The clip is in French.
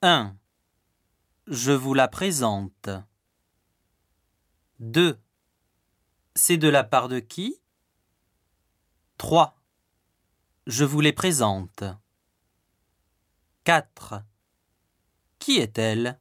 1. Je vous la présente. 2. C'est de la part de qui? 3. Je vous les présente. 4. Qui est-elle?